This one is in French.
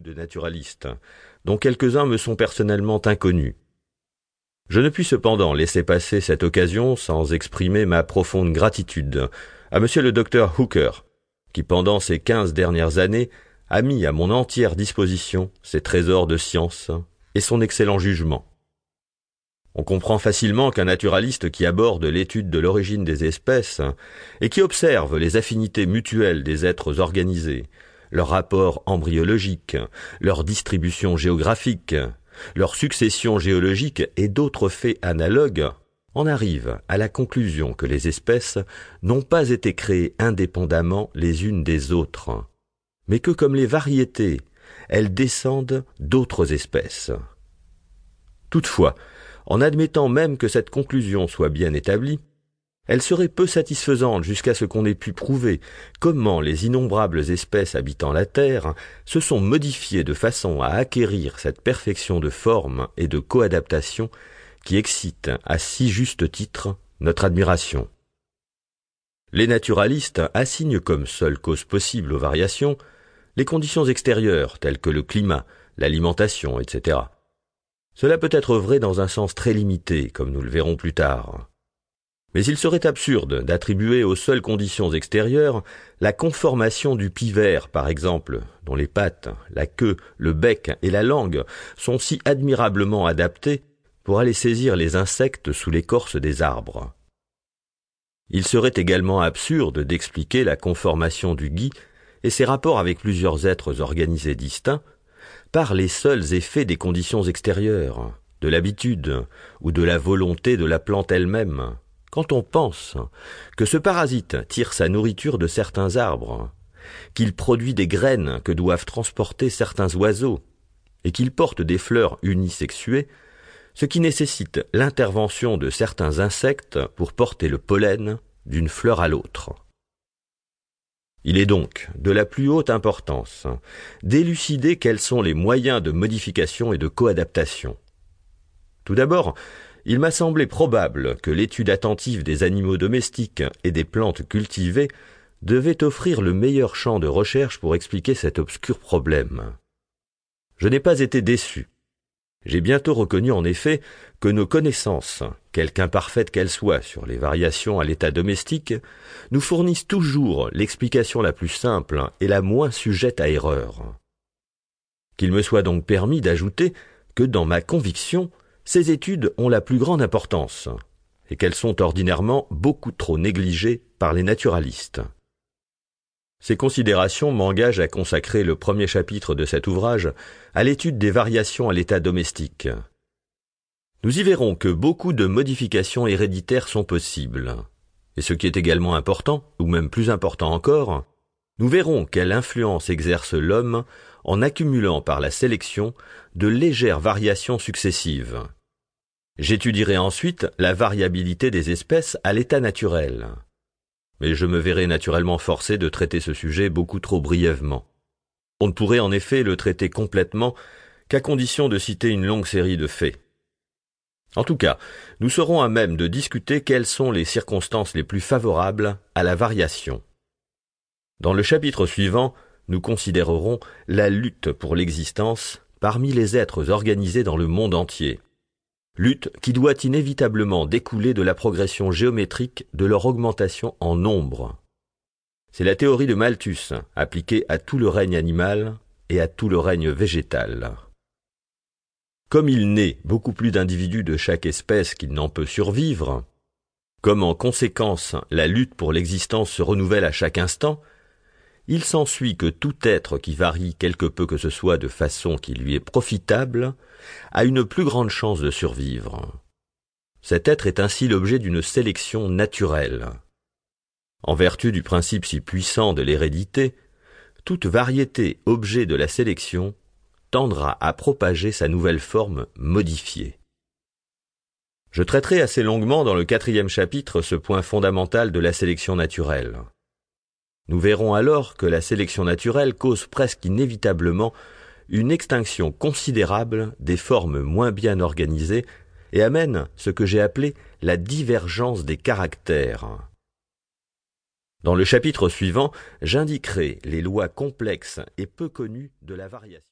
de naturalistes, dont quelques-uns me sont personnellement inconnus. Je ne puis cependant laisser passer cette occasion sans exprimer ma profonde gratitude à monsieur le docteur Hooker, qui pendant ces quinze dernières années a mis à mon entière disposition ses trésors de science et son excellent jugement. On comprend facilement qu'un naturaliste qui aborde l'étude de l'origine des espèces et qui observe les affinités mutuelles des êtres organisés, leur rapport embryologique, leur distribution géographique, leur succession géologique et d'autres faits analogues, en arrive à la conclusion que les espèces n'ont pas été créées indépendamment les unes des autres, mais que comme les variétés, elles descendent d'autres espèces. Toutefois, en admettant même que cette conclusion soit bien établie, elle serait peu satisfaisante jusqu'à ce qu'on ait pu prouver comment les innombrables espèces habitant la Terre se sont modifiées de façon à acquérir cette perfection de forme et de coadaptation qui excite à si juste titre notre admiration. Les naturalistes assignent comme seule cause possible aux variations les conditions extérieures telles que le climat, l'alimentation, etc. Cela peut être vrai dans un sens très limité, comme nous le verrons plus tard. Mais il serait absurde d'attribuer aux seules conditions extérieures la conformation du pivert, par exemple, dont les pattes, la queue, le bec et la langue sont si admirablement adaptés pour aller saisir les insectes sous l'écorce des arbres. Il serait également absurde d'expliquer la conformation du gui et ses rapports avec plusieurs êtres organisés distincts par les seuls effets des conditions extérieures, de l'habitude ou de la volonté de la plante elle-même, quand on pense que ce parasite tire sa nourriture de certains arbres, qu'il produit des graines que doivent transporter certains oiseaux, et qu'il porte des fleurs unisexuées, ce qui nécessite l'intervention de certains insectes pour porter le pollen d'une fleur à l'autre. Il est donc de la plus haute importance d'élucider quels sont les moyens de modification et de coadaptation. Tout d'abord, il m'a semblé probable que l'étude attentive des animaux domestiques et des plantes cultivées devait offrir le meilleur champ de recherche pour expliquer cet obscur problème. Je n'ai pas été déçu. J'ai bientôt reconnu en effet que nos connaissances, quelque imparfaites qu'elles soient sur les variations à l'état domestique, nous fournissent toujours l'explication la plus simple et la moins sujette à erreur. Qu'il me soit donc permis d'ajouter que dans ma conviction, ces études ont la plus grande importance, et qu'elles sont ordinairement beaucoup trop négligées par les naturalistes. Ces considérations m'engagent à consacrer le premier chapitre de cet ouvrage à l'étude des variations à l'état domestique. Nous y verrons que beaucoup de modifications héréditaires sont possibles. Et ce qui est également important, ou même plus important encore, nous verrons quelle influence exerce l'homme en accumulant par la sélection de légères variations successives. J'étudierai ensuite la variabilité des espèces à l'état naturel mais je me verrai naturellement forcé de traiter ce sujet beaucoup trop brièvement. On ne pourrait en effet le traiter complètement qu'à condition de citer une longue série de faits. En tout cas, nous serons à même de discuter quelles sont les circonstances les plus favorables à la variation. Dans le chapitre suivant, nous considérerons la lutte pour l'existence parmi les êtres organisés dans le monde entier, lutte qui doit inévitablement découler de la progression géométrique de leur augmentation en nombre. C'est la théorie de Malthus, appliquée à tout le règne animal et à tout le règne végétal. Comme il naît beaucoup plus d'individus de chaque espèce qu'il n'en peut survivre, comme en conséquence la lutte pour l'existence se renouvelle à chaque instant, il s'ensuit que tout être qui varie quelque peu que ce soit de façon qui lui est profitable a une plus grande chance de survivre. Cet être est ainsi l'objet d'une sélection naturelle. En vertu du principe si puissant de l'hérédité, toute variété objet de la sélection tendra à propager sa nouvelle forme modifiée. Je traiterai assez longuement dans le quatrième chapitre ce point fondamental de la sélection naturelle. Nous verrons alors que la sélection naturelle cause presque inévitablement une extinction considérable des formes moins bien organisées et amène ce que j'ai appelé la divergence des caractères. Dans le chapitre suivant, j'indiquerai les lois complexes et peu connues de la variation.